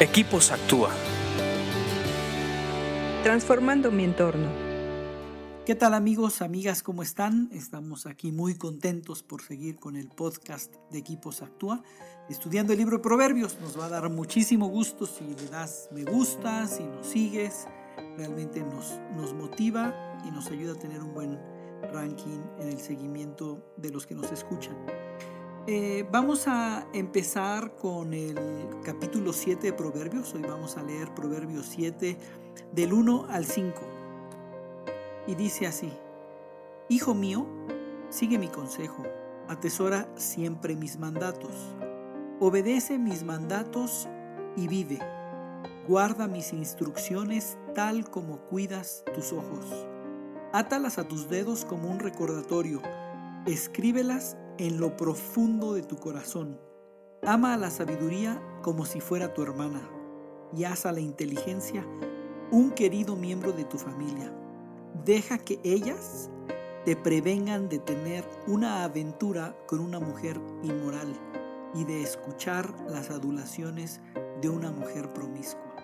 Equipos Actúa. Transformando mi entorno. ¿Qué tal amigos, amigas? ¿Cómo están? Estamos aquí muy contentos por seguir con el podcast de Equipos Actúa, estudiando el libro de Proverbios. Nos va a dar muchísimo gusto si le das me gusta, si nos sigues. Realmente nos, nos motiva y nos ayuda a tener un buen ranking en el seguimiento de los que nos escuchan. Eh, vamos a empezar con el capítulo 7 de Proverbios. Hoy vamos a leer Proverbios 7 del 1 al 5. Y dice así, Hijo mío, sigue mi consejo, atesora siempre mis mandatos, obedece mis mandatos y vive, guarda mis instrucciones tal como cuidas tus ojos, átalas a tus dedos como un recordatorio, escríbelas en lo profundo de tu corazón. Ama a la sabiduría como si fuera tu hermana y haz a la inteligencia un querido miembro de tu familia. Deja que ellas te prevengan de tener una aventura con una mujer inmoral y de escuchar las adulaciones de una mujer promiscua.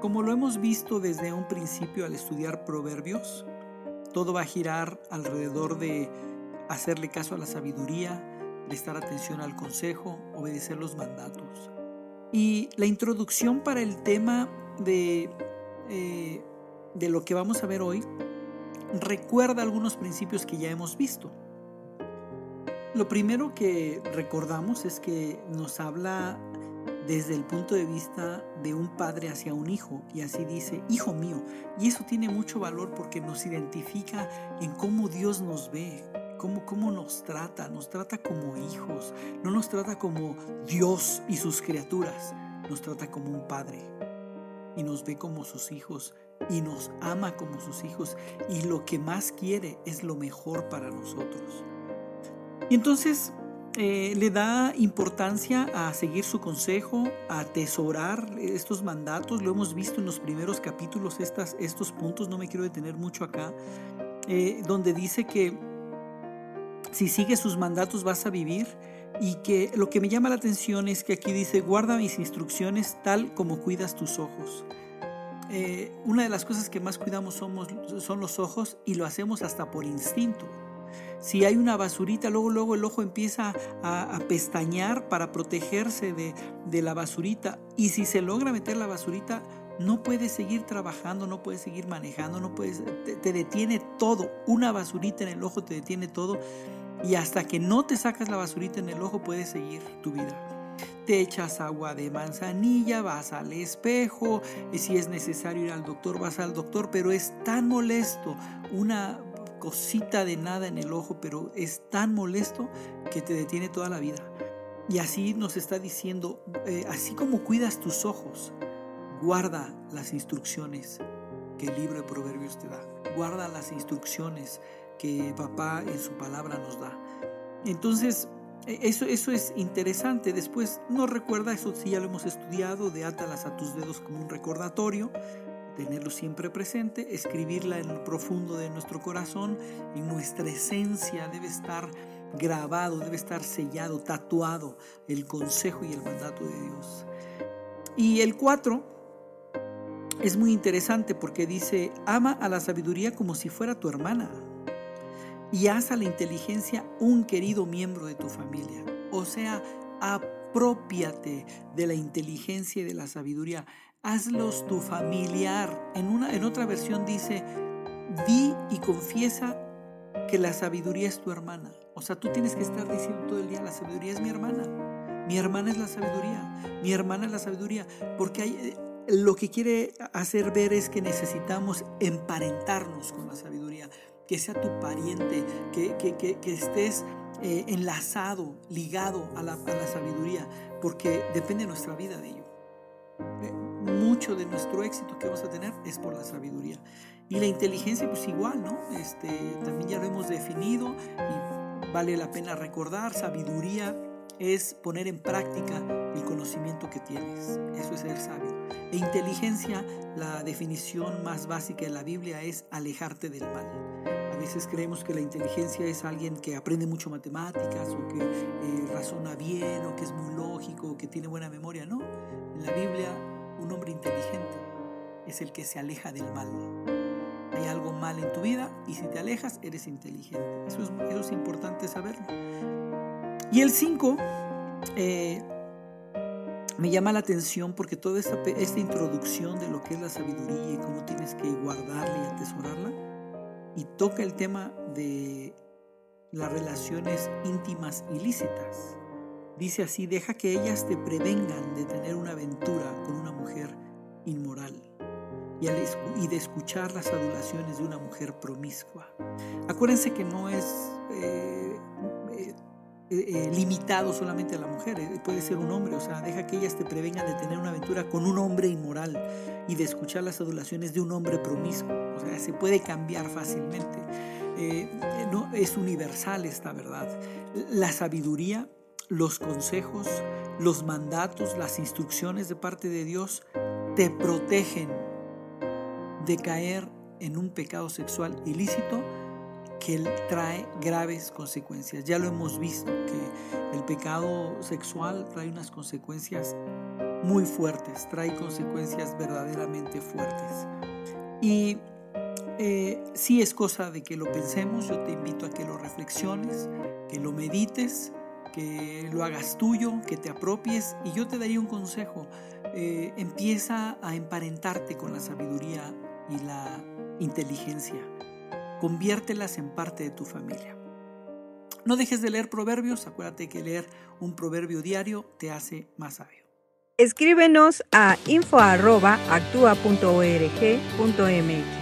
Como lo hemos visto desde un principio al estudiar proverbios, todo va a girar alrededor de hacerle caso a la sabiduría, prestar atención al consejo, obedecer los mandatos. Y la introducción para el tema de, eh, de lo que vamos a ver hoy recuerda algunos principios que ya hemos visto. Lo primero que recordamos es que nos habla desde el punto de vista de un padre hacia un hijo y así dice, hijo mío. Y eso tiene mucho valor porque nos identifica en cómo Dios nos ve, cómo, nos trata, nos trata como hijos, no nos trata como Dios y sus criaturas, nos trata como un padre y nos ve como sus hijos y nos ama como sus hijos y lo que más quiere es lo mejor para nosotros. Y entonces eh, le da importancia a seguir su consejo, a atesorar estos mandatos. Lo hemos visto en los primeros capítulos, estas, estos puntos, no me quiero detener mucho acá, eh, donde dice que si sigues sus mandatos vas a vivir y que lo que me llama la atención es que aquí dice, guarda mis instrucciones tal como cuidas tus ojos. Eh, una de las cosas que más cuidamos somos, son los ojos y lo hacemos hasta por instinto. Si hay una basurita, luego, luego el ojo empieza a, pestañear para protegerse de, la basurita. Y si se logra meter la basurita, no puedes seguir trabajando, no puedes seguir manejando, no puedes, te detiene todo. Una basurita en el ojo te detiene todo y hasta que no te sacas la basurita en el ojo puedes seguir tu vida. Te echas agua de manzanilla, vas al espejo, y si es necesario ir al doctor, vas al doctor, pero es tan molesto, una cosita de nada en el ojo, pero es tan molesto que te detiene toda la vida. Y así nos está diciendo, eh, así como cuidas tus ojos, guarda las instrucciones que el libro de Proverbios te da. Guarda las instrucciones que papá en su palabra nos da. Entonces, e, eso, eso es interesante. Después nos recuerda, eso sí ya lo hemos estudiado, de átalas a tus dedos como un recordatorio, tenerlo siempre presente, escribirla en lo profundo de nuestro corazón, en nuestra esencia debe estar grabado, debe estar sellado, tatuado el consejo y el mandato de Dios. Y el 4 es muy interesante porque dice, ama a la sabiduría como si fuera tu hermana y haz a la inteligencia un querido miembro de tu familia. O sea, apropiate de la inteligencia y de la sabiduría. Hazlos tu familiar. En, una, en otra versión dice, di y confiesa que la sabiduría es tu hermana. O sea, tú tienes que estar diciendo todo el día, la sabiduría es mi hermana. Mi hermana es la sabiduría. Mi hermana es la sabiduría. Porque eh, lo que quiere hacer ver es que necesitamos emparentarnos con la sabiduría que sea tu pariente, que, que, estés eh, enlazado, ligado a la, a la, sabiduría, porque depende nuestra vida de ello. Eh, mucho de nuestro éxito que vamos a tener es por la sabiduría. Y la inteligencia, pues igual, ¿no? Este, también ya lo hemos definido y vale la pena recordar, sabiduría es poner en práctica el conocimiento que tienes. Eso es ser sabio. E inteligencia, la definición más básica de la Biblia es alejarte del mal veces creemos que la inteligencia es alguien que aprende mucho matemáticas o que eh, razona bien o que es muy lógico o que tiene buena memoria. No, en la Biblia un hombre inteligente es el que se aleja del mal. Hay algo mal en tu vida y si te alejas eres inteligente. Eso es, eso es importante saberlo. Y el 5 eh, me llama la atención porque toda esta, esta introducción de lo que es la sabiduría y cómo tienes que guardarla y atesorarla, y toca el tema de las relaciones íntimas ilícitas. Dice así, deja que ellas te prevengan de tener una aventura con una mujer inmoral y, de escuchar las adulaciones de una mujer promiscua. Acuérdense que no es eh, eh, eh, limitado solamente a la mujer, puede ser un hombre, o sea, deja que ellas te prevengan de tener una aventura con un hombre inmoral y de escuchar las adulaciones de un hombre promiscuo, o sea, se puede cambiar fácilmente. no, es universal esta verdad. La sabiduría, los consejos, los mandatos, las instrucciones de parte de Dios te protegen de caer en un pecado sexual ilícito que trae graves consecuencias. Ya lo hemos visto, que el pecado sexual trae unas consecuencias muy fuertes, trae consecuencias verdaderamente fuertes. Y eh, si es cosa de que lo pensemos, yo te invito a que lo reflexiones, que lo medites, que lo hagas tuyo, que te apropies y yo te daría un consejo. Eh, empieza a emparentarte con la sabiduría y la inteligencia. Conviértelas en parte de tu familia. No dejes de leer proverbios, acuérdate que leer un proverbio diario te hace más sabio. Escríbenos a info.actua.org.mx.